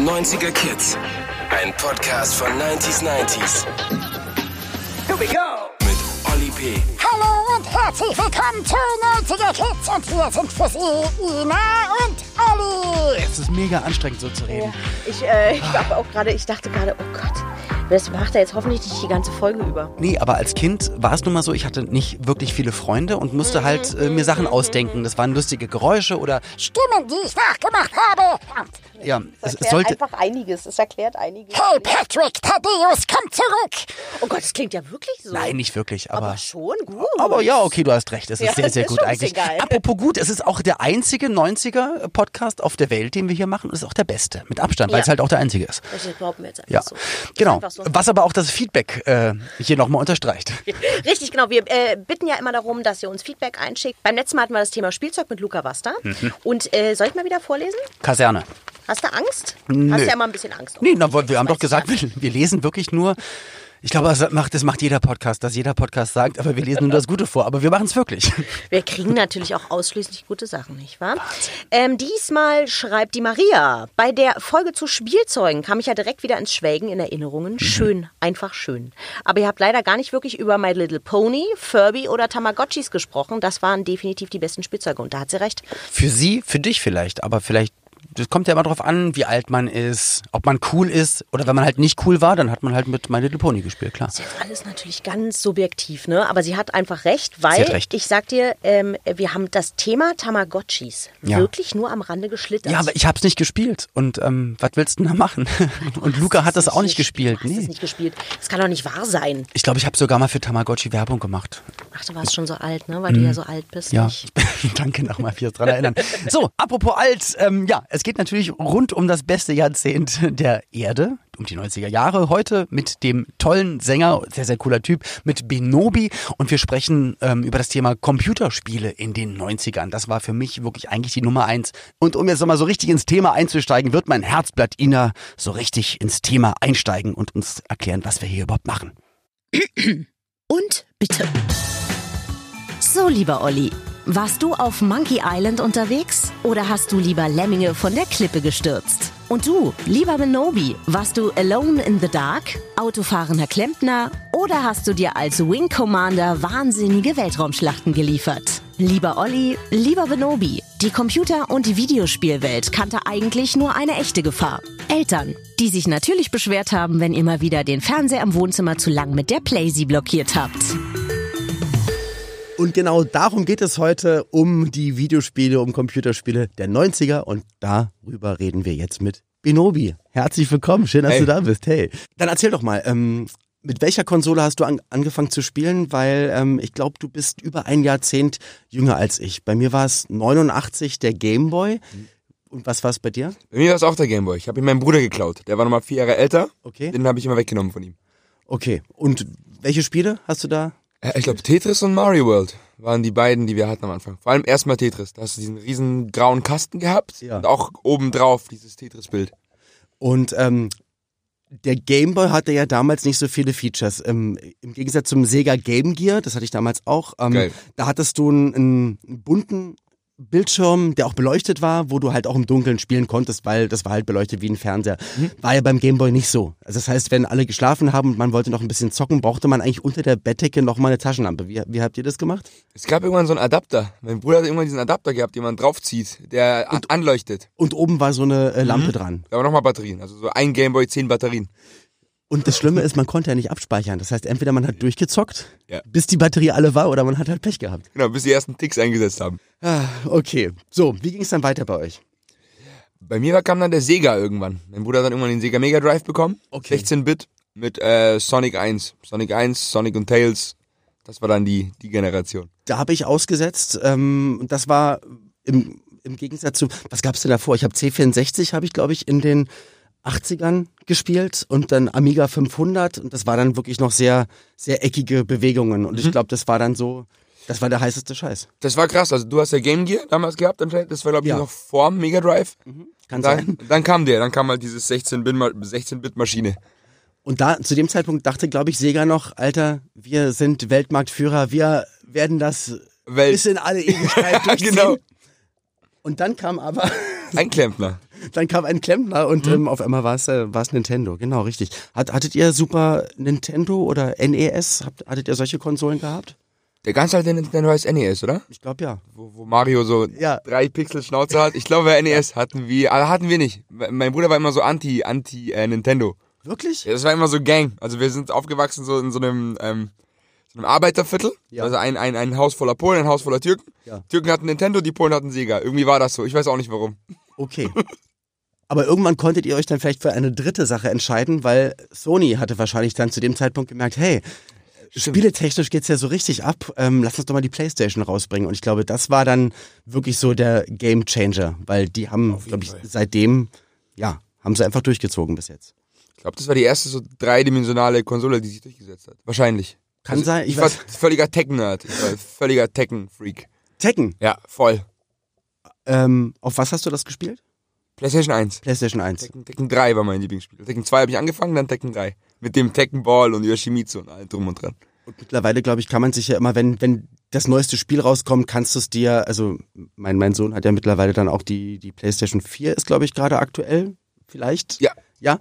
90er Kids. Ein Podcast von 90s 90s. Here we go. Mit Olli P. Hallo und herzlich willkommen zu 90er Kids und hier sind für Sie Ina und Olli. Es ist mega anstrengend, so zu reden. Ich, äh, ich auch gerade, ich dachte gerade, oh Gott, das macht er jetzt hoffentlich nicht die ganze Folge über. Nee, aber als Kind war es nun mal so, ich hatte nicht wirklich viele Freunde und musste halt äh, mir Sachen ausdenken. Das waren lustige Geräusche oder Stimmen, die ich nachgemacht habe. Und ja, es, Das es sollte. einfach einiges. Es erklärt einiges. hey Patrick, Thaddeus, komm zurück. Oh Gott, das klingt ja wirklich so. Nein, nicht wirklich, aber. aber schon gut. Aber ja, okay, du hast recht. Es ist Ja, sehr, sehr ist gut eigentlich. geil. Apropos gut, es ist auch der einzige 90er-Podcast auf der Welt, den wir hier machen. Es ist auch der beste, mit Abstand, weil Ja. es halt auch der einzige ist. Das behaupten wir jetzt einfach Ja, so. Ist genau. einfach so. Was aber auch das Feedback äh, hier nochmal unterstreicht. Richtig, genau. Wir äh, bitten ja immer darum, dass ihr uns Feedback einschickt. Beim letzten Mal hatten wir das Thema Spielzeug mit Luca Basta. Mhm. Und äh, soll ich mal wieder vorlesen? Kaserne. Hast du Angst? Nö. Hast ja immer ein bisschen Angst. Nee, na, wir haben doch gesagt, wir, wir lesen wirklich nur. Ich glaube, das macht, das macht jeder Podcast, dass jeder Podcast sagt, aber wir lesen nur das Gute vor. Aber wir machen es wirklich. Wir kriegen natürlich auch ausschließlich gute Sachen, nicht wahr? Ähm, diesmal schreibt die Maria. Bei der Folge zu Spielzeugen kam ich ja direkt wieder ins Schwelgen in Erinnerungen. Schön, einfach schön. Aber ihr habt leider gar nicht wirklich über My Little Pony, Furby oder Tamagotchis gesprochen. Das waren definitiv die besten Spielzeuge. Und da hat sie recht. Für sie, für dich vielleicht, aber vielleicht. Das kommt ja immer drauf an, wie alt man ist, ob man cool ist oder wenn man halt nicht cool war, dann hat man halt mit My Little Pony gespielt, klar. Das ist jetzt alles natürlich ganz subjektiv, ne? Aber sie hat einfach recht, weil recht. ich sag dir, ähm, wir haben das Thema Tamagotchis Ja. wirklich nur am Rande geschlittert. Ja, aber ich hab's nicht gespielt. Und ähm, was willst du denn da machen? Und Luca hat das auch nicht gespielt. Du hast es Nee. nicht gespielt. Das kann doch nicht wahr sein. Ich glaube, ich habe sogar mal für Tamagotchi Werbung gemacht. Ach, du warst schon so alt, ne? Weil du ja so alt bist. Mhm. Ja, danke nochmal fürs dran erinnern. So, apropos alt, ähm, ja, es geht natürlich rund um das beste Jahrzehnt der Erde, um die 90er Jahre. Heute mit dem tollen Sänger, sehr, sehr cooler Typ, mit Benobi. Und wir sprechen ähm, über das Thema Computerspiele in den 90ern. Das war für mich wirklich eigentlich die Nummer eins. Und um jetzt nochmal so richtig ins Thema einzusteigen, wird mein Herzblatt Ina so richtig ins Thema einsteigen und uns erklären, was wir hier überhaupt machen. Und bitte. So, lieber Olli, warst du auf Monkey Island unterwegs oder hast du lieber Lemminge von der Klippe gestürzt? Und du, lieber Benobi, warst du Alone in the Dark, autofahrender Klempner oder hast du dir als Wing Commander wahnsinnige Weltraumschlachten geliefert? Lieber Olli, lieber Benobi, die Computer- und Videospielwelt kannte eigentlich nur eine echte Gefahr. Eltern, die sich natürlich beschwert haben, wenn ihr mal wieder den Fernseher im Wohnzimmer zu lang mit der Playsee blockiert habt. Und genau darum geht es heute um die Videospiele, um Computerspiele der 90er und darüber reden wir jetzt mit Benobi. Herzlich willkommen, schön, dass Hey. du da bist. Hey. Dann erzähl doch mal, ähm, mit welcher Konsole hast du an, angefangen zu spielen? Weil ähm, ich glaube, du bist über ein Jahrzehnt jünger als ich. Bei mir war es 89 der Gameboy. Und was war es bei dir? Bei mir war es auch der Gameboy. Ich habe ihn meinem Bruder geklaut. Der war nochmal vier Jahre älter. Okay. Den habe ich immer weggenommen von ihm. Okay. Und welche Spiele hast du da? Äh, Ich glaube, Tetris und Mario World waren die beiden, die wir hatten am Anfang. Vor allem erstmal Tetris. Da hast du diesen riesen grauen Kasten gehabt. Ja. Und auch obendrauf dieses Tetris-Bild. Und ähm, der Game Boy hatte ja damals nicht so viele Features. Ähm, Im Gegensatz zum Sega Game Gear, das hatte ich damals auch, ähm, da hattest du einen, einen bunten Bildschirm, der auch beleuchtet war, wo du halt auch im Dunkeln spielen konntest, weil das war halt beleuchtet wie ein Fernseher. War ja beim Game Boy nicht so. Also das heißt, wenn alle geschlafen haben und man wollte noch ein bisschen zocken, brauchte man eigentlich unter der Bettdecke noch mal eine Taschenlampe. Wie, wie habt ihr das gemacht? Es gab irgendwann so einen Adapter. Mein Bruder hat irgendwann diesen Adapter gehabt, den man draufzieht, der a- anleuchtet. Und oben war so eine äh, Lampe dran. Da waren nochmal Batterien. Also so ein Gameboy, zehn Batterien. Und das Schlimme ist, man konnte ja nicht abspeichern. Das heißt, entweder man hat durchgezockt, Ja. bis die Batterie alle war, oder man hat halt Pech gehabt. Genau, bis die ersten Ticks eingesetzt haben. Ah, okay. So, wie ging es dann weiter bei euch? Bei mir kam dann der Sega irgendwann. Mein Bruder hat dann irgendwann den Sega Mega Drive bekommen. Okay. 16-Bit mit äh, Sonic 1. Sonic 1, Sonic und Tails. Das war dann die, die Generation. Da habe ich ausgesetzt. Ähm, das war im, im Gegensatz zu, was gab's denn davor? Ich habe C64, habe ich glaube ich in den 80ern gespielt und dann Amiga 500 und das war dann wirklich noch sehr, sehr eckige Bewegungen und ich glaube, das war dann so, das war der heißeste Scheiß. Das war krass. Also du hast ja Game Gear damals gehabt. Das war glaube ich Ja. noch vor Mega Drive. Kann sein. Dann, dann kam der. Dann kam halt dieses 16-Bit-Maschine. Und da, zu dem Zeitpunkt dachte, glaube ich, Sega noch, Alter, wir sind Weltmarktführer, wir werden das Welt. bis in alle Ewigkeit durchziehen. genau. Und dann kam aber, Ein Klempner. Dann kam ein Klempner und ähm, auf einmal war es äh, Nintendo. Genau, richtig. Hat, hattet ihr Super Nintendo oder NES? Habt, hattet ihr solche Konsolen gehabt? Der ganz alte Nintendo heißt NES, oder? Ich glaube ja. Wo, wo Mario so Ja. drei Pixel Schnauze hat. Ich glaube, NES hatten wir, aber hatten wir nicht. Mein Bruder war immer so anti, anti äh, Nintendo. Wirklich? Ja, das war immer so Gang. Also wir sind aufgewachsen so in so einem, ähm, so einem Arbeiterviertel. Ja. Also ein, ein, ein Haus voller Polen, ein Haus voller Türken. Ja. Türken hatten Nintendo, die Polen hatten Sega. Irgendwie war das so. Ich weiß auch nicht warum. Okay. Aber irgendwann konntet ihr euch dann vielleicht für eine dritte Sache entscheiden, weil Sony hatte wahrscheinlich dann zu dem Zeitpunkt gemerkt, hey, spieletechnisch geht's ja so richtig ab, ähm, lass uns doch mal die Playstation rausbringen. Und ich glaube, das war dann wirklich so der Game Changer, weil die haben, glaube ich, seitdem, ja, haben sie einfach durchgezogen bis jetzt. Ich glaube, das war die erste so dreidimensionale Konsole, die sich durchgesetzt hat. Wahrscheinlich. Kann sein, Ich, ich war völliger Tekken-Nerd. Ich war völliger Tekken-Freak. Tekken, Ja, voll. ähm, auf was hast du das gespielt? PlayStation 1. PlayStation 1. Tekken, Tekken 3 war mein Lieblingsspiel. Tekken 2 habe ich angefangen, dann Tekken 3. Mit dem Tekken Ball und Yoshimitsu und allem drum und dran. Und mittlerweile, glaube ich, kann man sich ja immer, wenn, wenn das neueste Spiel rauskommt, kannst du es dir, also mein, mein Sohn hat ja mittlerweile dann auch die, die PlayStation 4 ist, glaube ich, gerade aktuell. Vielleicht? Ja. Ja?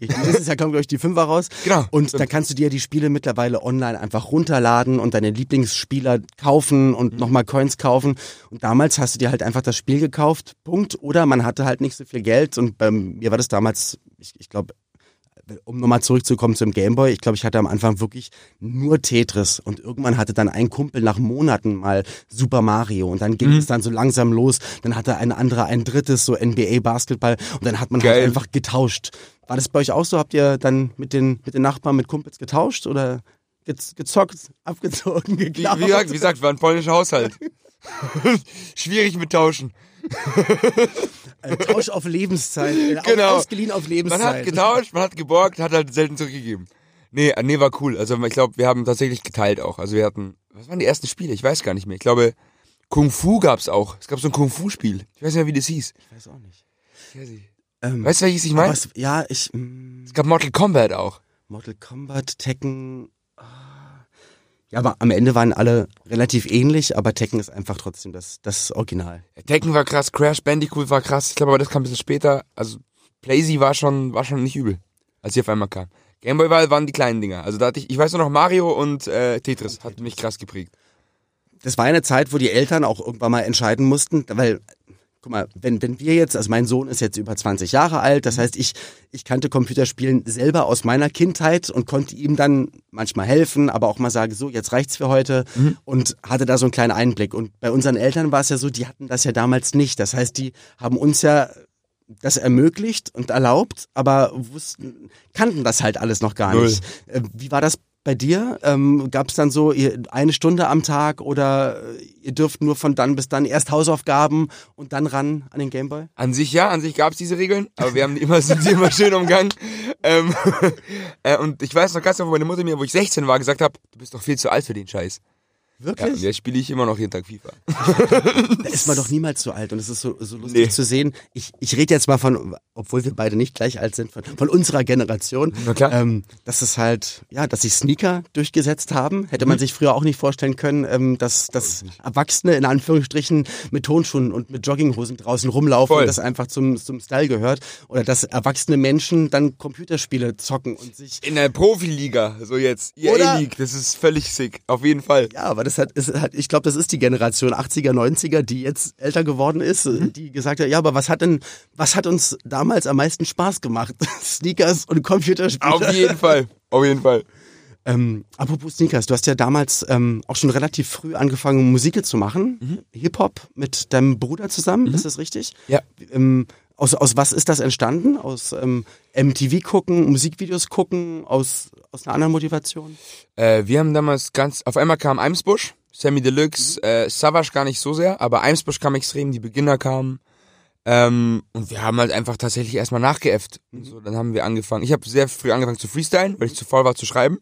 Nächstes Jahr kommt, glaube ich, die 5er raus. Genau, Und stimmt. da kannst du dir die Spiele mittlerweile online einfach runterladen und deine Lieblingsspieler kaufen Mhm. und nochmal Coins kaufen. Und damals hast du dir halt einfach das Spiel gekauft, Punkt. Oder man hatte halt nicht so viel Geld und bei mir war das damals, ich, ich glaube, um nochmal zurückzukommen zum Gameboy, ich glaube, ich hatte am Anfang wirklich nur Tetris und irgendwann hatte dann ein Kumpel nach Monaten mal Super Mario und dann ging Mhm. es dann so langsam los. Dann hatte ein anderer ein drittes, so NBA Basketball und dann hat man Geil. halt einfach getauscht. War das bei euch auch so? Habt ihr dann mit den, mit den Nachbarn, mit Kumpels getauscht oder gez- gezockt, abgezogen, Wie, geklaut? wie, gesagt, wie gesagt, war ein polnischer Haushalt. Schwierig mit Tauschen. Tausch auf Lebenszeit. äh, Genau. Ausgeliehen auf Man Lebenszeit. hat getauscht, man hat geborgt, hat halt selten zurückgegeben. Nee, äh, nee, war cool. Also ich glaube, wir haben tatsächlich geteilt auch. Also wir hatten, was waren die ersten Spiele? Ich weiß gar nicht mehr. Ich glaube, Kung Fu gab's auch. Es gab so ein Kung Fu Spiel. Ich weiß nicht mehr, wie das hieß. Ich weiß auch nicht. Ähm, weißt du, welches ich meine? Ja, ich, mm, Es gab Mortal Kombat auch. Mortal Kombat, Tekken. Ja, aber am Ende waren alle relativ ähnlich, aber Tekken ist einfach trotzdem das, das Original. Tekken war krass, Crash Bandicoot war krass. Ich glaube, aber das kam ein bisschen später. Also Playsee war schon, war schon nicht übel, als sie auf einmal kam. Gameboy war, waren die kleinen Dinger. Also da hatte ich, ich weiß nur noch Mario und äh, Tetris hat mich krass geprägt. Das war eine Zeit, wo die Eltern auch irgendwann mal entscheiden mussten, weil, guck mal, wenn, wenn wir jetzt, also mein Sohn ist jetzt über 20 Jahre alt, das heißt, ich, ich kannte Computerspielen selber aus meiner Kindheit und konnte ihm dann manchmal helfen, aber auch mal sagen, so, jetzt reicht's für heute und hatte da so einen kleinen Einblick. Und bei unseren Eltern war es ja so, die hatten das ja damals nicht. Das heißt, die haben uns ja das ermöglicht und erlaubt, aber wussten, kannten das halt alles noch gar nicht. Äh, Wie war das bei dir? Ähm, Gab es dann so ihr, eine Stunde am Tag oder äh, ihr dürft nur von dann bis dann erst Hausaufgaben und dann ran an den Gameboy? An sich ja, an sich gab's diese Regeln, aber wir haben die immer, sind die immer schön umgangen. Ähm, äh, und ich weiß noch ganz genau, wo meine Mutter mir, wo ich 16 war, gesagt hat, du bist doch viel zu alt für den Scheiß. Ja, Wirklich? jetzt spiele ich immer noch jeden Tag FIFA. Da ist man doch niemals so alt und es ist so, so lustig Nee. zu sehen. Ich, ich rede jetzt mal von, obwohl wir beide nicht gleich alt sind, von, von unserer Generation. Na klar. Ähm, dass es halt, ja, dass sich Sneaker durchgesetzt haben. Hätte Mhm. man sich früher auch nicht vorstellen können, ähm, dass, dass Erwachsene in Anführungsstrichen mit Tonschuhen und mit Jogginghosen draußen rumlaufen Voll. und das einfach zum, zum Style gehört. Oder dass erwachsene Menschen dann Computerspiele zocken und sich In der Profiliga, so jetzt, EA League, das ist völlig sick, auf jeden Fall. Ja, aber das hat, ist, hat ich glaube, das ist die Generation 80er, 90er, die jetzt älter geworden ist, Mhm. die gesagt hat, ja, aber was hat denn, was hat uns damals am meisten Spaß gemacht? Sneakers und Computerspiele. Auf jeden Fall, auf jeden Fall. Ähm, apropos Sneakers, du hast ja damals ähm, auch schon relativ früh angefangen, Musik zu machen. Mhm. Hip-Hop mit deinem Bruder zusammen, ist das richtig? Ja. Ähm, aus, aus was ist das entstanden? Aus ähm, MTV gucken, Musikvideos gucken, aus, aus einer anderen Motivation? Äh, wir haben damals ganz, auf einmal kam Eimsbusch, Sammy Deluxe, äh, Savage gar nicht so sehr, aber Eimsbusch kam extrem, die Beginner kamen. Ähm, und wir haben halt einfach tatsächlich erstmal nachgeäfft. Und so, dann haben wir angefangen. Ich habe sehr früh angefangen zu freestylen, weil ich zu faul war zu schreiben.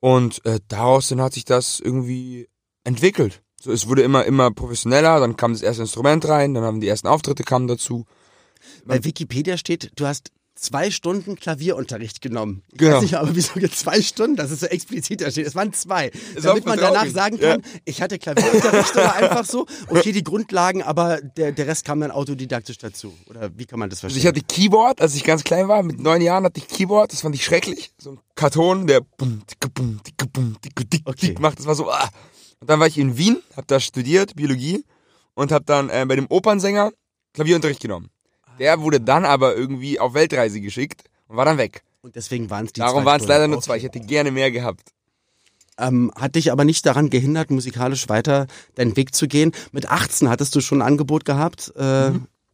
Und äh, daraus dann hat sich das irgendwie entwickelt. So, es wurde immer, immer professioneller, dann kam das erste Instrument rein, dann haben die ersten Auftritte kamen dazu. Bei Wikipedia steht, du hast zwei Stunden Klavierunterricht genommen. Ich Genau. weiß nicht, aber wieso jetzt zwei Stunden? Das ist so explizit da steht. Es waren zwei. Ist damit man danach sagen kann, Ja. ich hatte Klavierunterricht oder einfach so. Okay, die Grundlagen, aber der, der Rest kam dann autodidaktisch dazu. Oder wie kann man das Also verstehen? ich hatte Keyboard, als ich ganz klein war, mit neun Jahren hatte ich Keyboard, das fand ich schrecklich. So ein Karton, der bum, dicke, bum, dicke, bum, dicke, dick, Okay. dick macht. Das war so, ah. Und dann war ich in Wien, hab da studiert, Biologie, und hab dann äh, bei dem Opernsänger Klavierunterricht genommen. Der wurde dann aber irgendwie auf Weltreise geschickt und war dann weg. Und deswegen waren es die Darum zwei waren es leider nur zwei. Ich hätte gerne mehr gehabt. Ähm, hat dich aber nicht daran gehindert, musikalisch weiter deinen Weg zu gehen. Mit 18 hattest du schon ein Angebot gehabt, äh,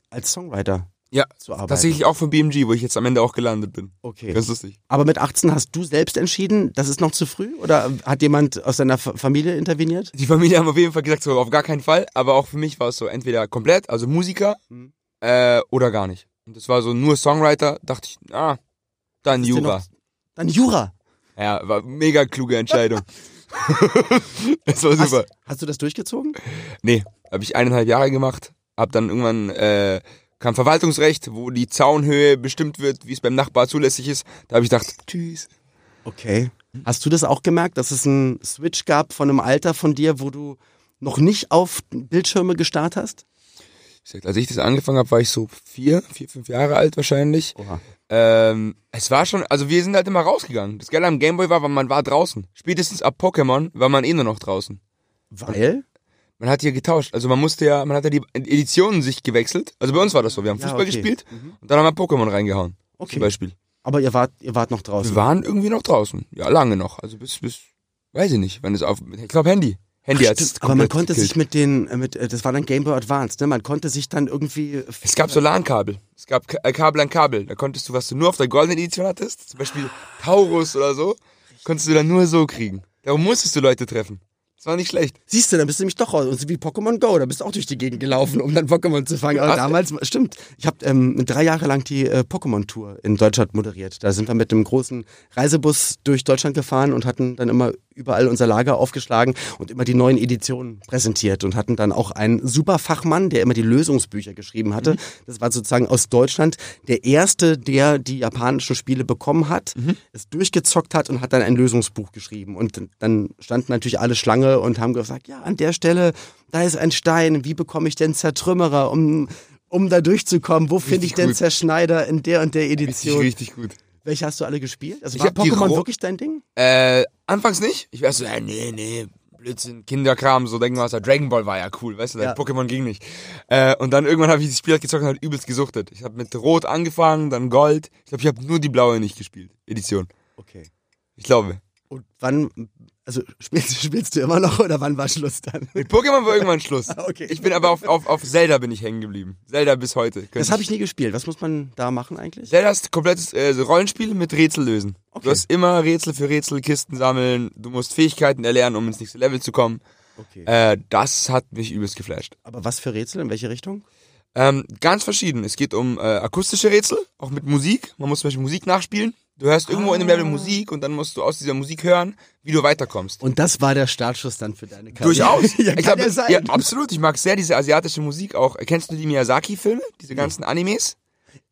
als Songwriter Ja, zu arbeiten. tatsächlich auch von BMG, wo ich jetzt am Ende auch gelandet bin. Okay. Ganz lustig. Aber mit 18 hast du selbst entschieden, das ist noch zu früh? Oder hat jemand aus deiner Fa- Familie interveniert? Die Familie haben auf jeden Fall gesagt, so auf gar keinen Fall. Aber auch für mich war es so entweder komplett, also Musiker, Mhm. Äh, oder gar nicht. Und das war so nur Songwriter. Dachte ich, ah, dann Jura. Dann Jura. Ja, war mega kluge Entscheidung. das war super. Hast, hast du das durchgezogen? Nee, habe ich eineinhalb Jahre gemacht. Hab dann irgendwann äh, kam Verwaltungsrecht, wo die Zaunhöhe bestimmt wird, wie es beim Nachbar zulässig ist. Da habe ich gedacht, tschüss. Okay. Hast du das auch gemerkt, dass es einen Switch gab von einem Alter von dir, wo du noch nicht auf Bildschirme gestarrt hast? Als ich das angefangen habe, war ich so vier, vier, fünf Jahre alt wahrscheinlich. Oha. Ähm, es war schon, also wir sind halt immer rausgegangen. Das Geile am Gameboy war, weil man war draußen. Spätestens ab Pokémon war man eh nur noch draußen. Weil? Man hat hier getauscht. Also man musste ja, man hat ja die Editionen sich gewechselt. Also bei uns war das so. Wir haben Ja, Fußball okay. gespielt und dann haben wir Pokémon reingehauen. Okay. Zum Beispiel. Aber ihr wart, ihr wart noch draußen. Wir waren irgendwie noch draußen. Ja, lange noch. Also bis, bis, weiß ich nicht, wenn es auf, ich glaube Handy. Handy Ach, stimmt, aber man konnte sich gekillt. mit den, äh, mit, äh, das war dann Game Boy Advance, ne? Man konnte sich dann irgendwie. Es gab so LAN-Kabel. Es gab äh, Kabel an Kabel. Da konntest du, was du nur auf der goldenen Edition hattest, zum Beispiel Taurus oder so, konntest du dann nur so kriegen. Darum musstest du Leute treffen. Das war nicht schlecht. Siehst du, dann bist du nämlich doch raus. Und so wie Pokémon Go, da bist du auch durch die Gegend gelaufen, um dann Pokémon zu fangen. Aber damals, stimmt. Ich habe ähm, drei Jahre lang die äh, Pokémon-Tour in Deutschland moderiert. Da sind wir mit einem großen Reisebus durch Deutschland gefahren und hatten dann immer überall unser Lager aufgeschlagen und immer die neuen Editionen präsentiert und hatten dann auch einen super Fachmann, der immer die Lösungsbücher geschrieben hatte. Das war sozusagen aus Deutschland der erste, der die japanischen Spiele bekommen hat, es durchgezockt hat und hat dann ein Lösungsbuch geschrieben. Und dann standen natürlich alle Schlange und haben gesagt, ja, an der Stelle, da ist ein Stein, wie bekomme ich denn Zertrümmerer, um, um da durchzukommen? Wo finde ich denn gut. Zerschneider in der und der Richtig, Edition? richtig gut. Welche hast du alle gespielt? Also Ich war Pokémon wirklich dein Ding? Äh, anfangs nicht. Ich war so, ja, nee, nee, Blödsinn, Kinderkram, so denken wir was. Dragon Ball war ja cool, weißt du, Ja. Pokémon ging nicht. Äh, und dann irgendwann habe ich das Spiel halt gezockt und halt übelst gesuchtet. Ich habe mit Rot angefangen, dann Gold. Ich glaube, ich habe nur die blaue nicht gespielt. Edition. Okay. Ich glaube. Und wann, also spielst, spielst du immer noch oder wann war Schluss dann? Mit Pokémon war irgendwann Schluss. Okay. Ich bin aber auf, auf, auf Zelda bin ich hängen geblieben. Zelda bis heute. Das habe ich nie gespielt. Was muss man da machen eigentlich? Zelda ist komplettes äh, Rollenspiel mit Rätsel lösen. Okay. Du hast immer Rätsel für Rätsel, Kisten sammeln. Du musst Fähigkeiten erlernen, um ins nächste Level zu kommen. Okay. Äh, das hat mich übelst geflasht. Aber was für Rätsel? In welche Richtung? Ähm, ganz verschieden. Es geht um äh, akustische Rätsel, auch mit Musik. Man muss zum Beispiel Musik nachspielen. Du hörst irgendwo in dem Level Musik und dann musst du aus dieser Musik hören, wie du weiterkommst. Und das war der Startschuss dann für deine Karriere. Durchaus. ja, ich kann glaub, ja sein. ja, absolut. Ich mag sehr diese asiatische Musik auch. Kennst du die Miyazaki-Filme? Diese ganzen Animes?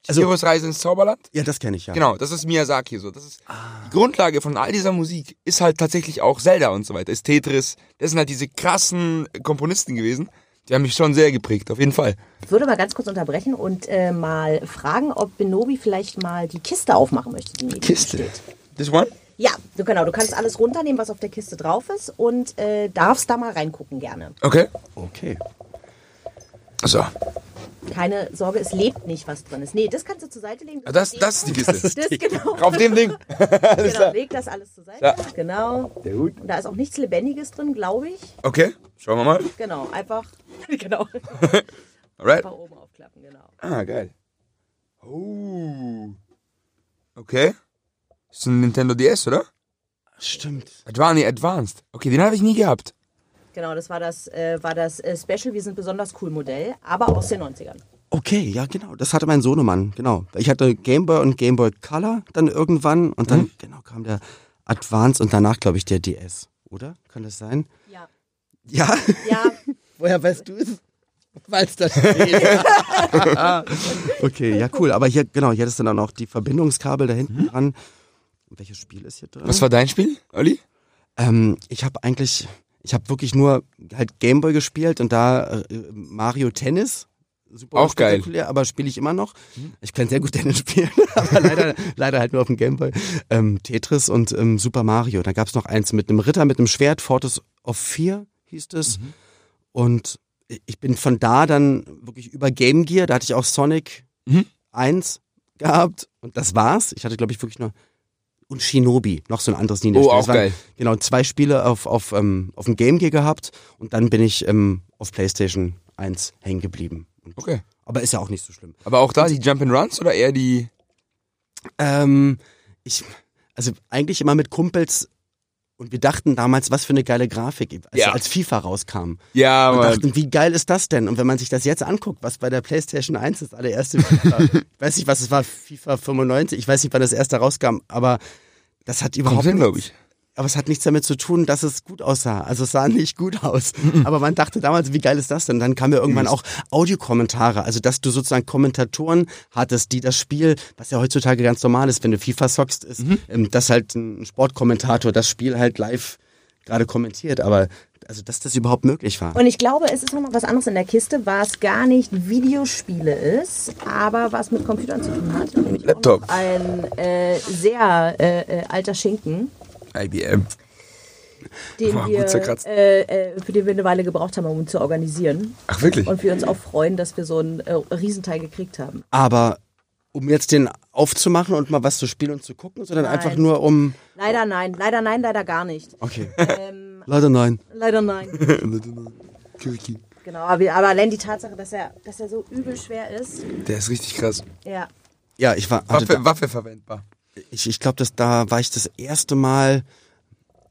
Also- Chihiros Reise ins Zauberland? ja, das kenne ich ja. Genau, das ist Miyazaki so. Das ist die Grundlage von all dieser Musik ist halt tatsächlich auch Zelda und so weiter. Ist Tetris. Das sind halt diese krassen Komponisten gewesen. Die haben mich schon sehr geprägt, auf jeden Fall. Ich würde mal ganz kurz unterbrechen und äh, mal fragen, ob Benobi vielleicht mal die Kiste aufmachen möchte, die neben ihm steht. This one? Ja, du, genau. Du kannst alles runternehmen, was auf der Kiste drauf ist und äh, darfst da mal reingucken gerne. Okay. Okay. So. Keine Sorge, es lebt nicht, was drin ist. Nee, das kannst du zur Seite legen. Ah, Das, das ist die Kiste. das genau. Auf dem Ding. genau, leg das alles zur Seite. Ja. Genau. Sehr gut. Und da ist auch nichts Lebendiges drin, glaube ich. Okay, schauen wir mal. Genau, einfach. genau. Alright. Einfach oben aufklappen, genau. Ah, geil. Oh. Okay. Das ist ein Nintendo DS, oder? Stimmt. Advan nee, Advanced. Okay, den habe ich nie gehabt. Genau, das war das, äh, war das äh, Special. Wir sind besonders cool Modell, aber aus den 90ern. Okay, ja, genau. Das hatte mein Sohnemann, genau. Ich hatte Game Boy und Game Boy Color dann irgendwann und dann, genau, kam der Advance und danach, glaube ich, der DS. Oder? Kann das sein? Ja. Ja? Ja, Woher weißt du es? Weil es da steht. okay, ja cool. Aber hier, genau, hier ist dann auch noch die Verbindungskabel da hinten dran. Welches Spiel ist hier drin? Was war dein Spiel, Olli? Ähm, ich habe eigentlich, ich habe wirklich nur halt Gameboy gespielt und da äh, Mario Tennis. Super Auch geil. aber spiele ich immer noch. Ich kann sehr gut Tennis spielen, aber leider, leider halt nur auf dem Gameboy. Ähm, Tetris und ähm, Super Mario. Da gab's noch eins mit einem Ritter mit einem Schwert, Fortis of Fear hieß es. Und ich bin von da dann wirklich über Game Gear, da hatte ich auch Sonic Mhm. 1 gehabt und das war's. Ich hatte glaube ich wirklich nur und Shinobi, noch so ein anderes Ninja-Spiel. Oh, auch waren, geil. Genau, zwei Spiele auf, auf, ähm, auf dem Game Gear gehabt und dann bin ich ähm, auf PlayStation 1 hängen geblieben. Okay. Aber ist ja auch nicht so schlimm. Aber auch da die Jump'n'Runs oder eher die. Ähm, ich, also eigentlich immer mit Kumpels und wir dachten damals, was für eine geile Grafik, als, Ja. als FIFA rauskam. Ja, Und Mann. dachten, wie geil ist das denn? Und wenn man sich das jetzt anguckt, was bei der PlayStation 1 das allererste FIFA, ich weiß nicht, was es war, FIFA 95, ich weiß nicht, wann das erste rauskam, aber das hat überhaupt Kommt nichts- glaube ich. Aber es hat nichts damit zu tun, dass es gut aussah. Also es sah nicht gut aus. Aber man dachte damals, wie geil ist das denn? Dann kamen ja irgendwann auch Audiokommentare. Also dass du sozusagen Kommentatoren hattest, die das Spiel, was ja heutzutage ganz normal ist, wenn du FIFA zockst, ist, ähm, dass halt ein Sportkommentator das Spiel halt live gerade kommentiert. Aber also dass das überhaupt möglich war. Und ich glaube, es ist nochmal was anderes in der Kiste, was gar nicht Videospiele ist, aber was mit Computern zu tun hat. Nämlich Laptop. Ein äh, sehr äh, äh, alter Schinken, IBM. den Boah, wir, äh, äh, für den wir eine Weile gebraucht haben, um ihn zu organisieren. Ach, wirklich? Und wir uns auch freuen, dass wir so einen äh, Riesenteil gekriegt haben. Aber um jetzt den aufzumachen und mal was zu spielen und zu gucken, sondern Nein. einfach nur um. Leider nein, leider nein, leider gar nicht. Okay. Ähm, Leider nein. leider nein. Genau, aber, aber allein die Tatsache, dass er, dass er so übel schwer ist, Der ist richtig krass. ja. Ja, ich war. Waffe, Waffe verwendbar. Ich, ich glaube, dass da war ich das erste Mal,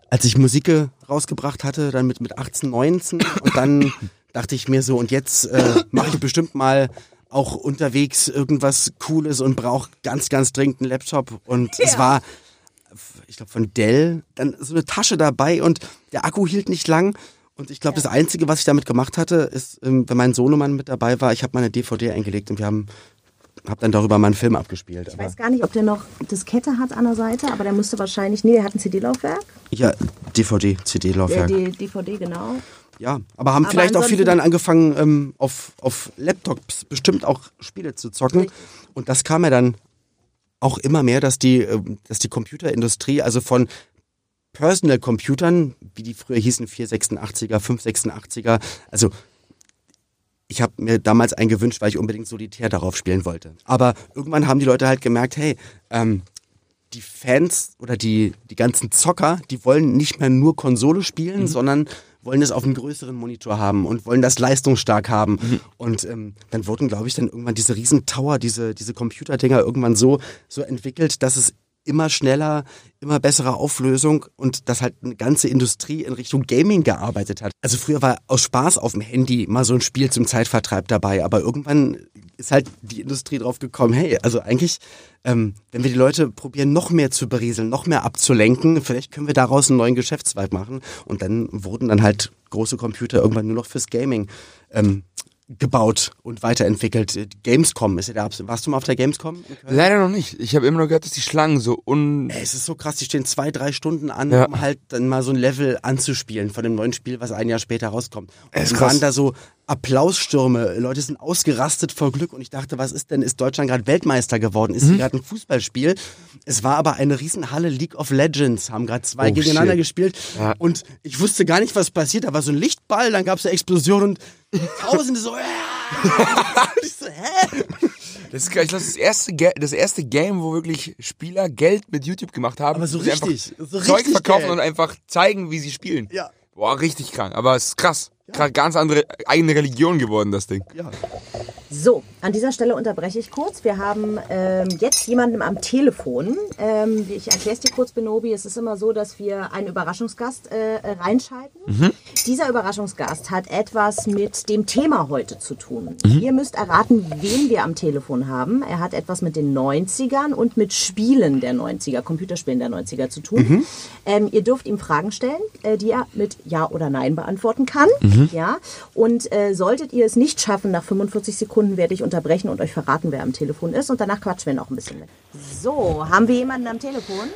als ich Musik ge- rausgebracht hatte, dann mit, mit 18, 19 und dann dachte ich mir so, und jetzt äh, mache ich bestimmt mal auch unterwegs irgendwas Cooles und brauche ganz, ganz dringend einen Laptop. Und es war, ich glaube, von Dell dann so eine Tasche dabei und der Akku hielt nicht lang. Und ich glaube, das Einzige, was ich damit gemacht hatte, ist, ähm, wenn mein Sohnemann mit dabei war, ich habe meine DVD eingelegt und wir haben hab dann darüber mal einen Film abgespielt. Ich weiß gar nicht, ob der noch Diskette hat an der Seite, aber der müsste wahrscheinlich, nee, der hat ein CD-Laufwerk. ja, DVD, CD-Laufwerk. DVD, genau. Ja, aber haben Aber vielleicht auch viele dann angefangen, ähm, auf, auf Laptops bestimmt auch Spiele zu zocken. Richtig. Und das kam ja dann auch immer mehr, dass die, ähm, dass die Computerindustrie, also von Personal Computern, wie die früher hießen, 486er, 586er, also ich habe mir damals einen gewünscht, weil ich unbedingt solitär darauf spielen wollte. Aber irgendwann haben die Leute halt gemerkt, hey, ähm, die Fans oder die, die ganzen Zocker, die wollen nicht mehr nur Konsole spielen, sondern wollen es auf einem größeren Monitor haben und wollen das leistungsstark haben. Und ähm, dann wurden, glaube ich, dann irgendwann diese riesen Tower, diese, diese Computerdinger irgendwann so, so entwickelt, dass es immer schneller, immer bessere Auflösung und dass halt eine ganze Industrie in Richtung Gaming gearbeitet hat. Also früher war aus Spaß auf dem Handy mal so ein Spiel zum Zeitvertreib dabei, aber irgendwann ist halt die Industrie drauf gekommen, hey, also eigentlich, ähm, wenn wir die Leute probieren, noch mehr zu berieseln, noch mehr abzulenken, vielleicht können wir daraus einen neuen Geschäftszweig machen. Und dann wurden dann halt große Computer irgendwann nur noch fürs Gaming ähm, gebaut und weiterentwickelt. Gamescom ist ja der Abs- Warst du mal auf der Gamescom? Leider noch nicht. Ich habe immer nur gehört, dass die Schlangen so un... Ey, es ist so krass, die stehen zwei, drei Stunden an, Ja. um halt dann mal so ein Level anzuspielen von dem neuen Spiel, was ein Jahr später rauskommt. Und ist dann krass. waren da so Applausstürme, Leute sind ausgerastet vor Glück und ich dachte, was ist denn, ist Deutschland gerade Weltmeister geworden? Ist Mhm. gerade ein Fußballspiel? Es war aber eine Riesenhalle League of Legends, haben gerade zwei Oh, gegeneinander shit. gespielt Ja. und ich wusste gar nicht, was passiert. Da war so ein Lichtball, dann gab es eine Explosion und Tausende so. Und ich so, hä? Das ist, ich glaube, das erste, das erste Game, wo wirklich Spieler Geld mit YouTube gemacht haben. Aber so richtig, so Zeug richtig verkaufen Geld. und einfach zeigen, wie sie spielen. Ja. Boah, richtig krank. Aber es ist krass. Gerade ganz andere eigene Religion geworden, das Ding. Ja. So, an dieser Stelle unterbreche ich kurz. Wir haben ähm, jetzt jemanden am Telefon. Ähm, ich erkläre es dir kurz, Benobi. Es ist immer so, dass wir einen Überraschungsgast äh, äh, reinschalten. Dieser Überraschungsgast hat etwas mit dem Thema heute zu tun. Ihr müsst erraten, wen wir am Telefon haben. Er hat etwas mit den 90ern und mit Spielen der 90er, Computerspielen der 90er zu tun. Ähm, ihr dürft ihm Fragen stellen, äh, die er mit Ja oder Nein beantworten kann. Ja, und äh, solltet ihr es nicht schaffen, nach 45 Sekunden werde ich unterbrechen und euch verraten, wer am Telefon ist. Und danach quatschen wir noch ein bisschen mit. So, haben wir jemanden am Telefon?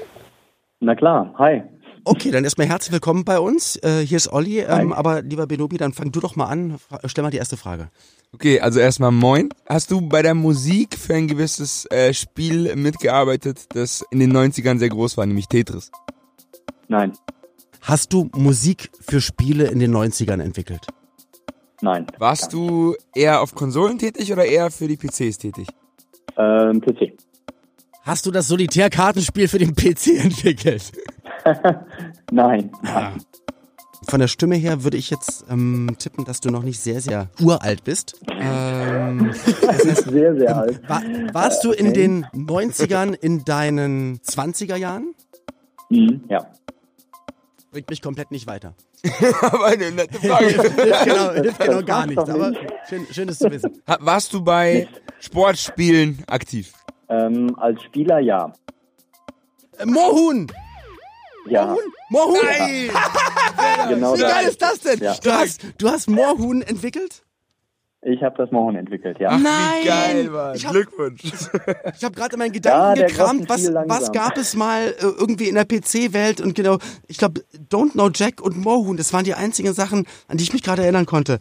Na klar, hi. Okay, dann erstmal herzlich willkommen bei uns. Äh, hier ist Olli, ähm, aber lieber Benobi, dann fang du doch mal an. Stell mal die erste Frage. Okay, also erstmal moin. Hast du bei der Musik für ein gewisses äh, Spiel mitgearbeitet, das in den 90ern sehr groß war, nämlich Tetris? Nein, Hast du Musik für Spiele in den 90ern entwickelt? nein. Warst du eher auf Konsolen tätig oder eher für die PCs tätig? Ähm, PC. Hast du das Solitärkartenspiel für den PC entwickelt? Nein, nein. Von der Stimme her würde ich jetzt ähm, tippen, dass du noch nicht sehr, sehr uralt bist. Ähm, Sehr, sehr alt. war, warst du in den 90ern in deinen 20er Jahren? Mhm, ja. Bringt mich komplett nicht weiter. Aber eine nette Frage. hilft genau, hilft genau das gar nichts, doch aber nicht. schön, schön es zu wissen. Warst du bei Sportspielen aktiv? Ähm, als Spieler ja. Äh, Moorhuhn! Ja, Moorhuhn! genau Wie geil ist das denn? Ja. Du, hast, du hast Moorhuhn entwickelt? Ich habe das Mohn entwickelt, ja. Ach, Nein! wie geil, Mann. Ich hab- Glückwunsch. Ich habe gerade in meinen Ja, Gedanken der gekramt, was, was gab es mal äh, irgendwie in der PC-Welt und genau, ich glaube, Don't Know Jack und Moorhuhn, das waren die einzigen Sachen, an die ich mich gerade erinnern konnte.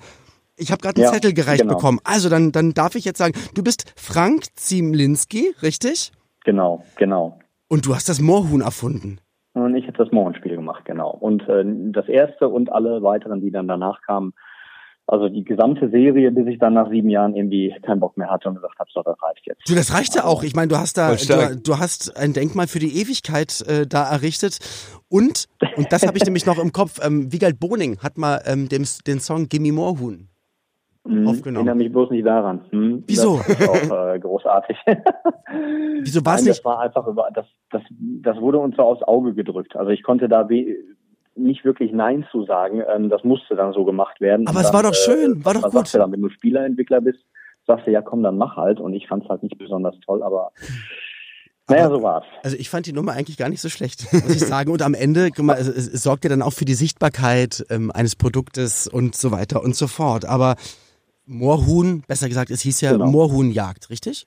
Ich habe gerade einen Ja, Zettel gereicht genau. bekommen. Also dann, dann darf ich jetzt sagen, du bist Frank Ziemlinski, richtig? Genau, genau. Und du hast das Moorhuhn erfunden. Und ich habe das Mohn-Spiel gemacht, genau. Und äh, das erste und alle weiteren, die dann danach kamen, also die gesamte Serie, bis ich dann nach sieben Jahren irgendwie keinen Bock mehr hatte und gesagt habe, so, das reicht jetzt. Du, das reicht ja auch. Ich meine, du hast da, du, du hast ein Denkmal für die Ewigkeit äh, da errichtet. Und, und das habe ich nämlich noch im Kopf, ähm, Wiegald Boning hat mal ähm, dem, den Song Gimme Moorhuhn Mhm, aufgenommen. Erinnere mich bloß nicht daran. Hm? Wieso? Das ist auch äh, großartig. Wieso war es nicht? Das war einfach über, das, das, das wurde uns so aufs Auge gedrückt. Also ich konnte da we nicht wirklich Nein zu sagen. Ähm, das musste dann so gemacht werden. Aber Und es dann, war doch schön, war doch gut. Sagte dann, wenn du Spieleentwickler bist, sagst du, ja komm, dann mach halt. Und ich fand es halt nicht besonders toll, aber naja, so war's. Also ich fand die Nummer eigentlich gar nicht so schlecht, muss ich sagen. Und am Ende, guck mal, es, es, es sorgt ja dann auch für die Sichtbarkeit ähm, eines Produktes und so weiter und so fort. Aber Moorhuhn, besser gesagt, es hieß ja Genau. Moorhuhnjagd, richtig?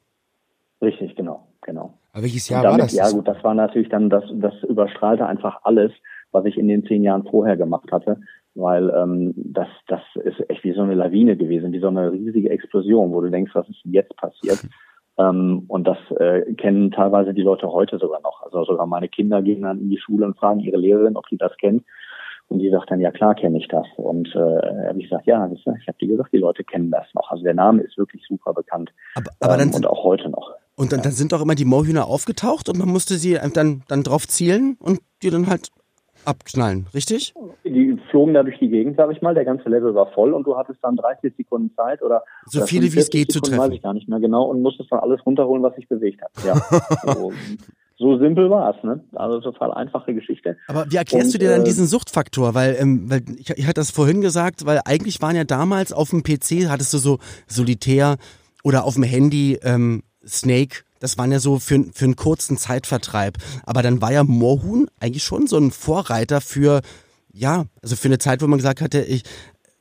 Richtig, genau, genau. Aber welches Jahr war damit, das? ja gut, das war natürlich dann, das, das überstrahlte einfach alles, was ich in den zehn Jahren vorher gemacht hatte, weil ähm, das, das ist echt wie so eine Lawine gewesen, wie so eine riesige Explosion, wo du denkst, was ist jetzt passiert? ähm, und das äh, kennen teilweise die Leute heute sogar noch. Also sogar meine Kinder gehen dann in die Schule und fragen ihre Lehrerin, ob sie das kennt. Und die sagt dann, ja klar kenne ich das. Und äh, habe ich gesagt, ja, ich habe dir gesagt, die Leute kennen das noch. Also der Name ist wirklich super bekannt. Aber, aber dann, ähm, und auch heute noch. und dann, dann sind doch immer die Moorhühner aufgetaucht und man musste sie dann, dann drauf zielen und die dann halt abknallen, richtig? Die flogen da durch die Gegend, sag ich mal. Der ganze Level war voll und du hattest dann 30 Sekunden Zeit oder So oder viele, wie es 45 geht, zu Sekunden, treffen. Weiß ich gar nicht mehr genau und musstest dann alles runterholen, was sich bewegt hat. Ja, so, so simpel war es, ne? Also total einfache Geschichte. Aber wie erklärst Und, du dir dann äh, diesen Suchtfaktor? Weil, ähm, weil ich, ich hatte das vorhin gesagt, weil eigentlich waren ja damals auf dem PC, hattest du so Solitär oder auf dem Handy ähm, Snake, das waren ja so für, für einen kurzen Zeitvertreib. Aber dann war ja Moorhuhn eigentlich schon so ein Vorreiter für, ja, also für eine Zeit, wo man gesagt hatte, ich,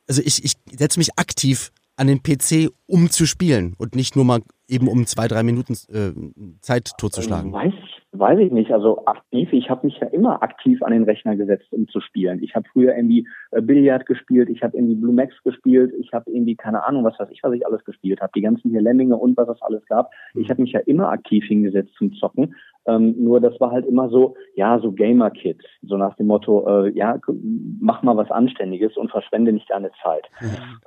also ich, ich setze mich aktiv an den PC, um zu spielen und nicht nur mal eben um zwei, drei Minuten äh, Zeit totzuschlagen. Weiß ich, weiß ich nicht. Also aktiv, ich habe mich ja immer aktiv an den Rechner gesetzt, um zu spielen. Ich habe früher irgendwie äh, Billard gespielt, ich habe irgendwie Blue Max gespielt, ich habe irgendwie keine Ahnung, was weiß ich, was ich alles gespielt habe. Die ganzen hier Lemminge und was es alles gab. Ich habe mich ja immer aktiv hingesetzt zum Zocken. Ähm, nur das war halt immer so, ja, so Gamer-Kid. So nach dem Motto, äh, ja, mach mal was Anständiges und verschwende nicht deine Zeit.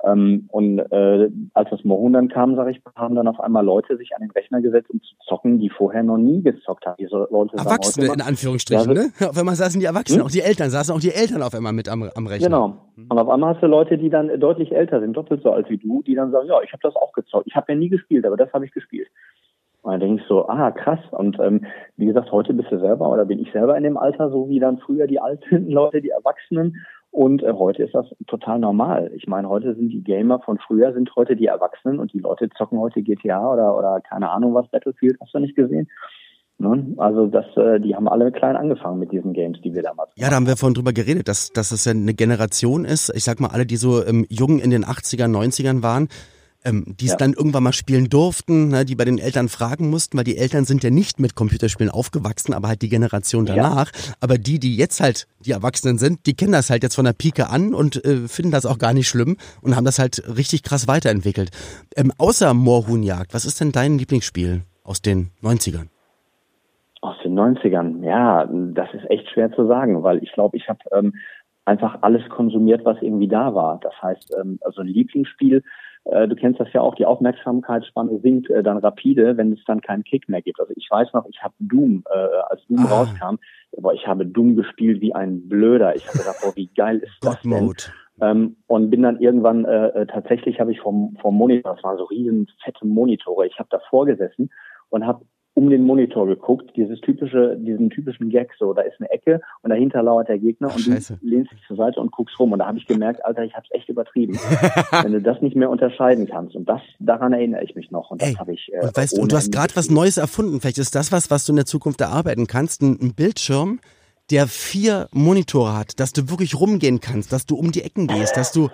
Ähm, und äh, als das Mohun dann kam, sage ich, haben dann auf einmal Leute sich an den Rechner gesetzt, um zu zocken, die vorher noch nie gezockt haben. Diese Leute Erwachsene in Anführungsstrichen, Ja, ne? Auf einmal saßen die Erwachsenen, Hm? auch die Eltern, saßen auch die Eltern auf einmal mit am, am Rechner. Genau. Und auf einmal hast du Leute, die dann deutlich älter sind, doppelt so alt wie du, die dann sagen, ja, ich habe das auch gezockt. Ich habe ja nie gespielt, aber das habe ich gespielt. Und dann denke ich so, ah, krass. Und ähm, wie gesagt, heute bist du selber oder bin ich selber in dem Alter, so wie dann früher die alten Leute, die Erwachsenen. Und äh, heute ist das total normal. Ich meine, heute sind die Gamer von früher, sind heute die Erwachsenen und die Leute zocken heute GTA oder, oder keine Ahnung was, Battlefield, hast du nicht gesehen? Ne? Also das, äh, die haben alle klein angefangen mit diesen Games, die wir damals. Ja, da haben wir vorhin drüber geredet, dass, dass es ja eine Generation ist. Ich sag mal, alle, die so ähm, jung in den 80ern, 90ern waren, ähm, die es Ja. dann irgendwann mal spielen durften, ne, die bei den Eltern fragen mussten, weil die Eltern sind ja nicht mit Computerspielen aufgewachsen, aber halt die Generation danach. Aber die, die jetzt halt die Erwachsenen sind, die kennen das halt jetzt von der Pike an und äh, finden das auch gar nicht schlimm und haben das halt richtig krass weiterentwickelt. Ähm, außer Moorhuhnjagd, was ist denn dein Lieblingsspiel aus den 90ern? Aus den 90ern, ja, das ist echt schwer zu sagen, weil ich glaube, ich habe ähm, einfach alles konsumiert, was irgendwie da war. Das heißt, ähm, also ein Lieblingsspiel, äh, du kennst das ja auch, die Aufmerksamkeitsspanne sinkt äh, dann rapide, wenn es dann keinen Kick mehr gibt. Also ich weiß noch, ich habe Doom, äh, als Doom Ah. rauskam, boah, ich habe Doom gespielt wie ein Blöder. Ich habe gedacht, boah, wie geil ist das denn? Ähm, und bin dann irgendwann, äh, äh, tatsächlich habe ich vom, vom Monitor, das waren so riesen fette Monitore, ich habe davor gesessen und habe um den Monitor geguckt, dieses typische, diesen typischen Gag, so, da ist eine Ecke und dahinter lauert der Gegner Ach, und scheiße. du lehnst dich zur Seite und guckst rum und da habe ich gemerkt, Alter, ich hab's echt übertrieben. Wenn du das nicht mehr unterscheiden kannst und das, daran erinnere ich mich noch und das habe ich äh, Und weißt du, ohne du hast gerade was. Neues erfunden. Vielleicht ist das was, was du in der Zukunft erarbeiten kannst. Ein, ein Bildschirm, der vier Monitore hat, dass du wirklich rumgehen kannst, dass du um die Ecken gehst, dass du.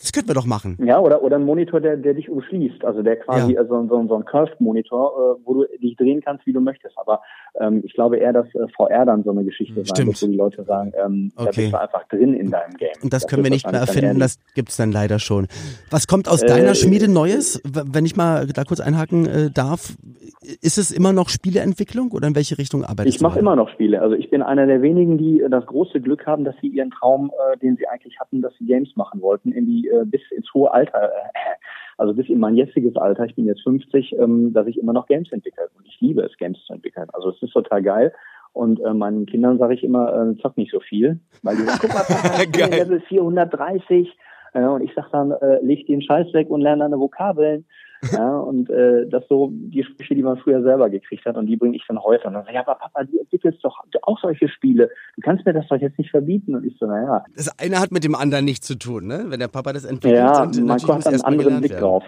Das könnten wir doch machen. Ja, oder, oder ein Monitor, der, der dich umschließt. Also der quasi Ja. äh, so, so, ein Curved-Monitor, äh, wo du dich drehen kannst, wie du möchtest. Aber ähm, ich glaube eher, dass äh, VR dann so eine Geschichte sein Stimmt. wird, wo die Leute sagen, ähm, da Okay. bist du einfach drin in deinem Game. Und das, können wir nicht mehr erfinden, das gibt's dann leider schon. Was kommt aus Äh, deiner Schmiede Neues? Wenn ich mal da kurz einhaken äh, darf, ist es immer noch Spieleentwicklung oder in welche Richtung arbeitest Ich du? mache weiter? immer noch Spiele. Also ich bin einer der wenigen, die äh, das große Glück haben, dass sie ihren Traum, äh, den sie eigentlich hatten, dass sie Games machen wollten, irgendwie äh, bis ins hohe Alter, äh, also bis in mein jetziges Alter, ich bin jetzt 50, ähm, dass ich immer noch Games entwickle. Und ich liebe es, Games zu entwickeln. Also es ist total geil. Und äh, meinen Kindern sage ich immer, äh, zock nicht so viel. Weil die sagen, guck mal, Papa, ich bin. Level 430. Äh, und ich sag dann, äh, leg den Scheiß weg und lerne deine Vokabeln. Ja, und äh, das so die Sprüche, die man früher selber gekriegt hat, und die bringe ich dann heute. Und dann sage ich, ja, aber Papa, du entwickelst doch auch solche Spiele. Du kannst mir das doch jetzt nicht verbieten. Und ich so, naja, Das eine hat mit dem anderen nichts zu tun, ne? Wenn der Papa das entwickelt, ja, und man muss einen anderen Blick werden. drauf.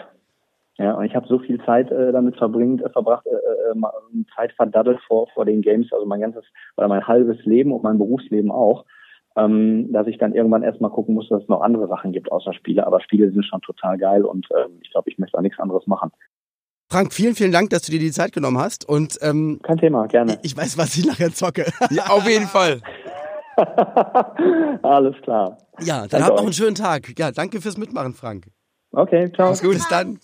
Ja, und ich habe so viel Zeit äh, damit verbringt, äh, verbracht, äh, äh, Zeit verdaddelt vor, vor den Games, also mein ganzes, oder mein halbes Leben und mein Berufsleben auch, ähm, dass ich dann irgendwann erstmal gucken muss, dass es noch andere Sachen gibt außer Spiele. Aber Spiele sind schon total geil und ähm, ich glaube, ich möchte auch nichts anderes machen. Frank, vielen, vielen Dank, dass du dir die Zeit genommen hast. Und ähm, Kein Thema, gerne. ich weiß, was ich nachher zocke. Ja, auf jeden Fall. Alles klar. Ja, dann Danke habt noch einen schönen Tag. Ja, danke fürs Mitmachen, Frank. Okay, ciao. Mach's gut, bis dann.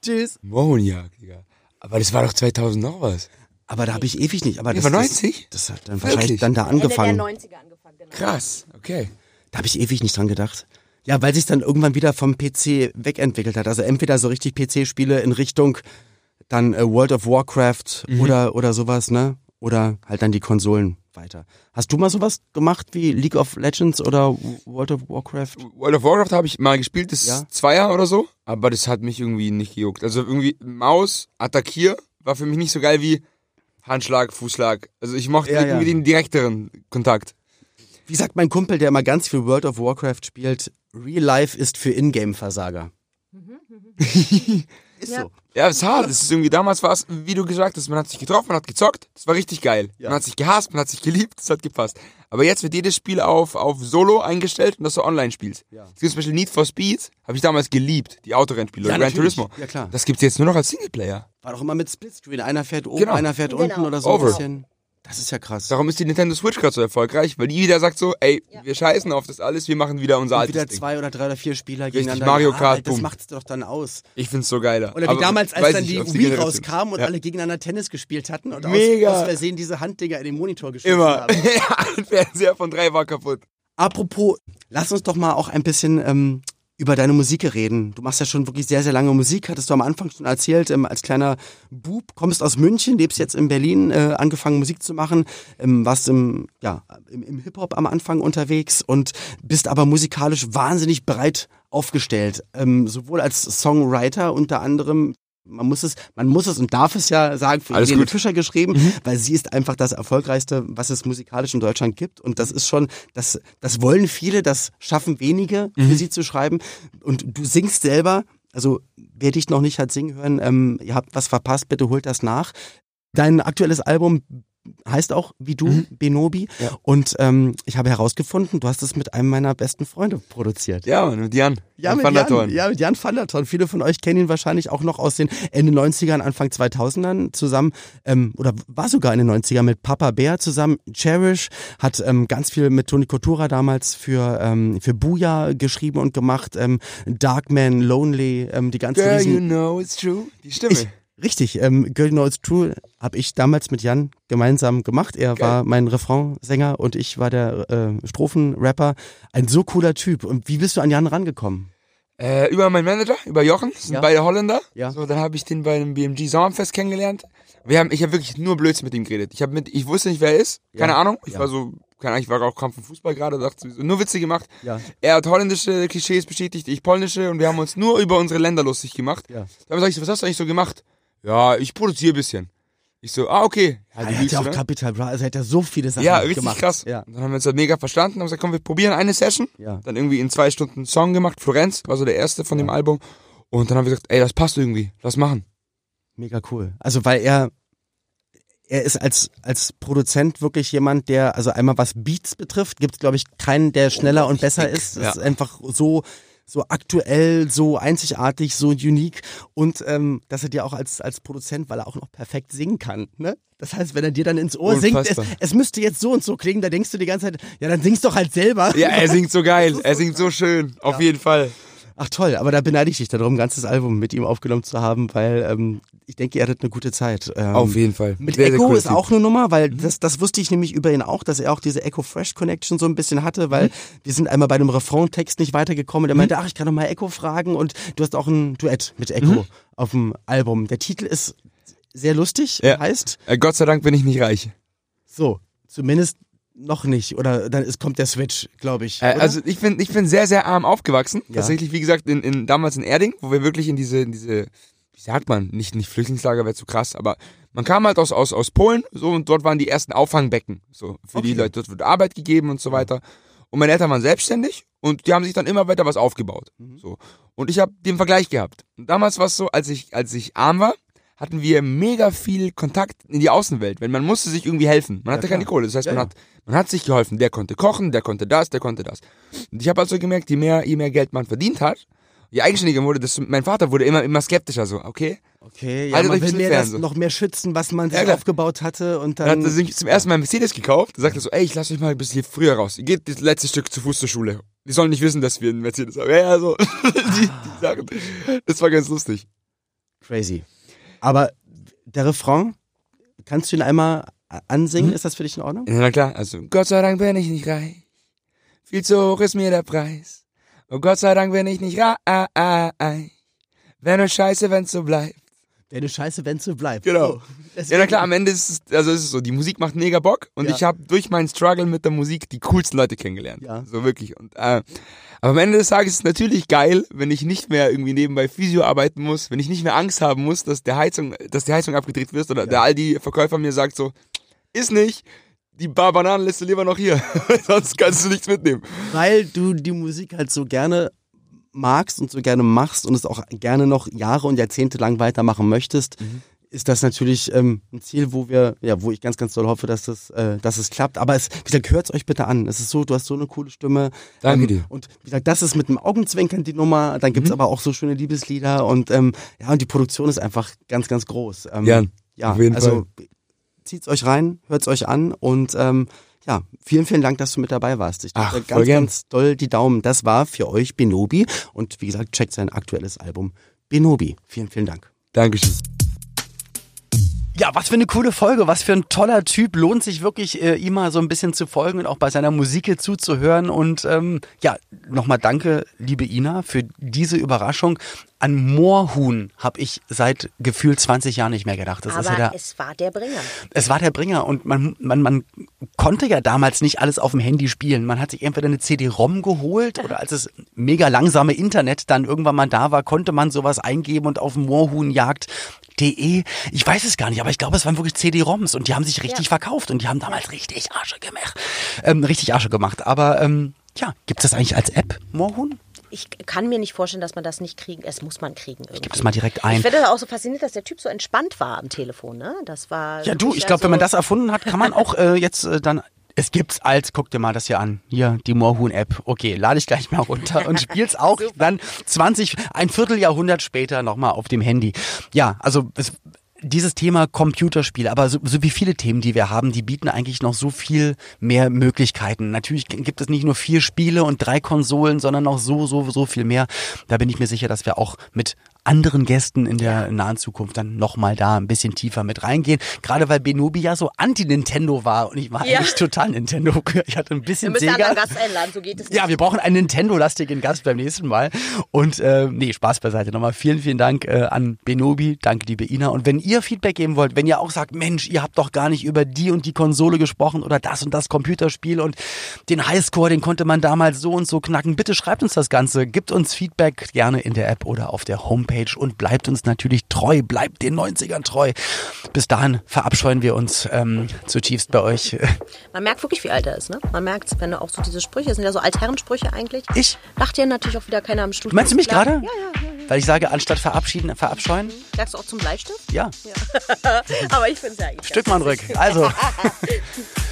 Tschüss. Mohrenjagd, Digga. Aber das war doch 2000 noch was. Aber da habe ich ewig nicht. Aber das, war das, 90? das hat dann Wirklich? wahrscheinlich dann da Ende der angefangen. 90er angefangen, genau. Krass, okay. Da habe ich ewig nicht dran gedacht. Ja, weil sich dann irgendwann wieder vom PC wegentwickelt hat. Also entweder so richtig PC-Spiele in Richtung dann äh, World of Warcraft Mhm. oder oder sowas, ne? Oder halt dann die Konsolen weiter. Hast du mal sowas gemacht wie League of Legends oder World of Warcraft? World of Warcraft habe ich mal gespielt, das Ja. Zweier oder so, aber das hat mich irgendwie nicht gejuckt. Also irgendwie Maus, Attackier war für mich nicht so geil wie Handschlag, Fußschlag. Also ich mochte Ja, irgendwie ja. den direkteren Kontakt. Wie sagt mein Kumpel, der immer ganz viel World of Warcraft spielt, Real Life ist für Ingame-Versager. ist so. Ja, ist hart. Das ist irgendwie damals war es, wie du gesagt hast, man hat sich getroffen, man hat gezockt, das war richtig geil. Ja. Man hat sich gehasst, man hat sich geliebt, das hat gepasst. Aber jetzt wird jedes Spiel auf, auf Solo eingestellt und dass du online spielst. Ja. Es gibt zum Beispiel Need for Speed, habe ich damals geliebt, die Autorennspiele, Ja, oder Gran. Turismo. Ja, klar. Das gibt's jetzt nur noch als Singleplayer. War doch immer mit Splitscreen. Einer fährt oben, Genau. einer fährt Genau. unten oder so Over. ein bisschen. Das ist ja krass. Darum ist die Nintendo Switch gerade so erfolgreich, weil die wieder sagt so, ey, wir scheißen auf das alles, wir machen wieder unser Und altes wieder Ding. zwei oder drei oder vier Spieler Richtig, gegeneinander. Mario Ja, Kart, Das boom. macht's doch dann aus. Ich find's so geiler. Oder wie Aber damals, als dann die auf Wii rauskam und Ja. alle gegeneinander Tennis gespielt hatten und aus, Mega. aus Versehen diese Handdinger in den Monitor geschossen Immer. haben. ja, ein Fernseher von drei war kaputt. Apropos, lass uns doch mal auch ein bisschen ähm, über deine Musik reden. Du machst ja schon wirklich sehr, sehr lange Musik, hattest du am Anfang schon erzählt, ähm, als kleiner Bub, kommst aus München, lebst jetzt in Berlin, äh, angefangen Musik zu machen, ähm, warst im, ja, im, im Hip-Hop am Anfang unterwegs und bist aber musikalisch wahnsinnig breit aufgestellt. Ähm, sowohl als Songwriter unter anderem man muss es, man muss es und darf es ja sagen, für Alles gut. Fischer geschrieben, weil sie ist einfach das erfolgreichste, was es musikalisch in Deutschland gibt. Und das ist schon, das, das wollen viele, das schaffen wenige, für sie zu schreiben. Und du singst selber, also wer dich noch nicht hat singen hören, ähm, ihr habt was verpasst, bitte holt das nach. Dein aktuelles Album heißt auch wie du, Mhm. Benobi. Und ähm, ich habe herausgefunden, du hast es mit einem meiner besten Freunde produziert. Ja, mit Jan. Ja, Van mit der Jan, ja, mit Jan van der Thorn. Viele von euch kennen ihn wahrscheinlich auch noch aus den Ende 90ern, Anfang 2000ern zusammen, ähm, oder war sogar in den 90ern mit Papa Bär zusammen. Cherish hat ähm, ganz viel mit Toni Kotura damals für, ähm, für Booyah geschrieben und gemacht. Ähm, Darkman, Lonely, ähm, die ganzen Girl, Riesen- you know it's true. Die Stimme. ich, richtig, ähm, Girl You Know It's True habe ich damals mit Jan gemeinsam gemacht. Er war mein Refrainsänger und ich war der äh, Strophenrapper. Ein so cooler Typ. Und wie bist du an Jan rangekommen? Äh, über meinen Manager, über Jochen, das sind Ja. beide Holländer. Ja. So, dann habe ich den bei dem BMG Sommerfest kennengelernt. Wir haben, ich habe wirklich nur Blödsinn mit ihm geredet. Ich habe mit, ich wusste nicht, wer er ist. Keine Ja. Ahnung. Ich Ja. war so, keine Ahnung, ich war auch kaum vom Fußball gerade, dachte nur Witze gemacht. Ja. Er hat holländische Klischees bestätigt, ich polnische und wir haben uns nur über unsere Länder lustig gemacht. Ja. Dann sag ich so, was hast du eigentlich so gemacht? Ja, ich produziere ein bisschen. Ich so, ah, okay. Ja, Er du hat ja auch? Capital Bra, also er hat ja so viele Sachen Ja, richtig gemacht. krass. Ja. Dann haben wir uns halt mega verstanden, haben gesagt, komm, wir probieren eine Session. Ja. Dann irgendwie in zwei Stunden einen Song gemacht. Florenz war so der erste von dem Album. Und dann haben wir gesagt, ey, das passt irgendwie, lass machen. Mega cool. Also weil er er ist als als Produzent wirklich jemand, der also einmal was Beats betrifft, gibt es glaube ich keinen, der schneller und besser ist. Es Ja. ist einfach so so aktuell, so einzigartig, so unique und ähm, dass er dir auch als als Produzent, weil er auch noch perfekt singen kann, ne? Das heißt, wenn er dir dann ins Ohr singt, es, Unfassbar. es müsste jetzt so und so klingen, da denkst du die ganze Zeit, ja, dann singst doch halt selber. Ja, er singt so geil, er singt so schön, auf jeden Fall. Ach toll, aber da beneide ich dich darum, ein ganzes Album mit ihm aufgenommen zu haben, weil ähm, ich denke, ihr hattet eine gute Zeit. Ähm, Auf jeden Fall. Mit Sehr, sehr Echo cooler ist Typ. Mhm. auch eine Nummer, weil das, das wusste ich nämlich über ihn auch, dass er auch diese Echo Fresh Connection so ein bisschen hatte, weil Mhm. wir sind einmal bei dem Refrain-Text nicht weitergekommen und er meinte, ach, ich kann doch mal Echo fragen und du hast auch ein Duett mit Echo Mhm. auf dem Album. Der Titel ist sehr lustig, Ja. heißt Äh, Gott sei Dank bin ich nicht reich. so, zumindest noch nicht oder dann ist, kommt der Switch, glaube ich. Äh, also ich bin, ich bin sehr, sehr arm aufgewachsen. Ja. Tatsächlich, wie gesagt, in, in, damals in Erding, wo wir wirklich in diese, in diese, wie sagt man, nicht, nicht Flüchtlingslager wäre zu krass, aber man kam halt aus, aus, aus Polen so und dort waren die ersten Auffangbecken. So, für die Okay. Leute, dort wurde Arbeit gegeben und so weiter. Und meine Eltern waren selbstständig und die haben sich dann immer weiter was aufgebaut. Mhm. So. Und ich habe den Vergleich gehabt. Und damals war es so, als ich, als ich arm war, hatten wir mega viel Kontakt in die Außenwelt, weil man musste sich irgendwie helfen. Man hatte klar. keine Kohle. Das heißt, Ja, man ja. hat man hat sich geholfen. Der konnte kochen, der konnte das, der konnte das. Und ich habe also gemerkt, je mehr, je mehr Geld man verdient hat, je eigenständiger wurde, desto, mein Vater wurde immer, immer skeptischer, so, okay? okay, ja, Haltet man will mehr das so. noch mehr schützen, was man sich Ja, aufgebaut hatte und Dann hat dann er sich zum ersten Mal Mercedes gekauft, da sagt er so, ey, ich lasse euch mal ein bisschen früher raus. Ihr geht das letzte Stück zu Fuß zur Schule. Die sollen nicht wissen, dass wir einen Mercedes haben. Ja, ja, so. die, die Sachen. Das war ganz lustig. Crazy. Aber der Refrain, kannst du ihn einmal ansingen? Mhm. Ist das für dich in Ordnung? Ja, na klar, also, Gott sei Dank bin ich nicht reich. Viel zu hoch ist mir der Preis. Oh Gott sei Dank bin ich nicht reich. Wenn nur scheiße, wenn's so bleibt. Wäre eine Scheiße, wenn es so bleibt. Genau. Oh, Ja, na klar, am Ende ist es, also ist es so, die Musik macht mega Bock und Ja. ich habe durch meinen Struggle mit der Musik die coolsten Leute kennengelernt. Ja. So wirklich. Und, äh, aber am Ende des Tages ist es natürlich geil, wenn ich nicht mehr irgendwie nebenbei Physio arbeiten muss, wenn ich nicht mehr Angst haben muss, dass der Heizung, dass die Heizung abgedreht wird oder der Aldi-Verkäufer mir sagt so, ist nicht, die Bar Bananen lässt du lieber noch hier, sonst kannst du nichts mitnehmen. Weil du die Musik halt so gerne magst und so gerne machst und es auch gerne noch Jahre und Jahrzehnte lang weitermachen möchtest, Mhm. ist das natürlich ähm, ein Ziel, wo wir, ja, wo ich ganz, ganz doll hoffe, dass das, äh, dass es klappt. Aber es, wie gesagt, hört's euch bitte an. Es ist so, du hast so eine coole Stimme. Danke ähm, dir. Und wie gesagt, das ist mit einem Augenzwinkern die Nummer. Dann Mhm. gibt's aber auch so schöne Liebeslieder und ähm, ja, und die Produktion ist einfach ganz, ganz groß. Ähm, Ja, ja, auf jeden also zieht's euch rein, hört's euch an und ähm, ja, vielen, vielen Dank, dass du mit dabei warst. Ich Ach, drücke ganz, gern. ganz doll die Daumen. Das war für euch Benobi und wie gesagt, checkt sein aktuelles Album Benobi. Vielen, vielen Dank. Dankeschön. Ja, was für eine coole Folge, was für ein toller Typ. Lohnt sich wirklich, äh, ihm mal so ein bisschen zu folgen und auch bei seiner Musik hier zuzuhören. Und ähm, ja, nochmal danke, liebe Ina, für diese Überraschung. An Moorhuhn habe ich seit gefühlt 20 Jahren nicht mehr gedacht. Das ist ja Aber der, es war der Bringer. es war der Bringer und man, man, man konnte ja damals nicht alles auf dem Handy spielen. Man hat sich entweder eine CD-ROM geholt oder als es mega langsame Internet dann irgendwann mal da war, konnte man sowas eingeben und auf moorhuhnjagd.de, ich weiß es gar nicht, aber ich glaube, es waren wirklich CD-ROMs und die haben sich richtig Ja. verkauft und die haben damals richtig Asche gemacht. Ähm, richtig Asche gemacht. Aber ähm, ja, gibt es das eigentlich als App, Moorhuhn? Ich kann mir nicht vorstellen, dass man das nicht kriegen. Es muss man kriegen. Irgendwie. Gib es mal direkt ein. Ich das auch so faszinierend, dass der Typ so entspannt war am Telefon. Ne? Das war. Ja, du, ich glaube, wenn man so- das erfunden hat, kann man auch äh, jetzt äh, dann. Es gibt's als, guck dir mal das hier an. Hier, die Moorhuhn-App. Okay, lade ich gleich mal runter und spiel's auch dann 20, ein Vierteljahrhundert später nochmal auf dem Handy. Ja, also es, dieses Thema Computerspiel, aber so, so wie viele Themen, die wir haben, die bieten eigentlich noch so viel mehr Möglichkeiten. Natürlich gibt es nicht nur vier Spiele und drei Konsolen, sondern noch so, so, so viel mehr. Da bin ich mir sicher, dass wir auch mit anderen Gästen in der nahen Zukunft dann nochmal da ein bisschen tiefer mit reingehen. Gerade weil Benobi ja so anti-Nintendo war und ich war Ja. eigentlich total Nintendo. Ich hatte ein Wir bisschen müssen einen Sega. Gast einladen, so geht es nicht. Ja, wir brauchen einen Nintendo-lastigen Gast beim nächsten Mal. Und äh, nee, Spaß beiseite. Nochmal vielen, vielen Dank äh, an Benobi. Danke, liebe Ina. Und wenn ihr Feedback geben wollt, wenn ihr auch sagt, Mensch, ihr habt doch gar nicht über die und die Konsole gesprochen oder das und das Computerspiel und den Highscore, den konnte man damals so und so knacken, bitte schreibt uns das Ganze. Gibt uns Feedback gerne in der App oder auf der Homepage und bleibt uns natürlich treu, bleibt den 90ern treu. Bis dahin verabscheuen wir uns ähm, zutiefst bei euch. Man merkt wirklich, wie alt er ist. Ne? Man merkt wenn du auch so diese Sprüche, das sind ja so Altherrensprüche eigentlich. Ich? Lacht ja natürlich auch wieder keiner am Studio. Meinst du mich gerade? Ja, ja, ja. Weil ich sage, anstatt verabschieden, verabscheuen? Sagst du auch zum Bleistift? Ja. Aber ich finde es ja eigentlich. Stück mal Rück. Also,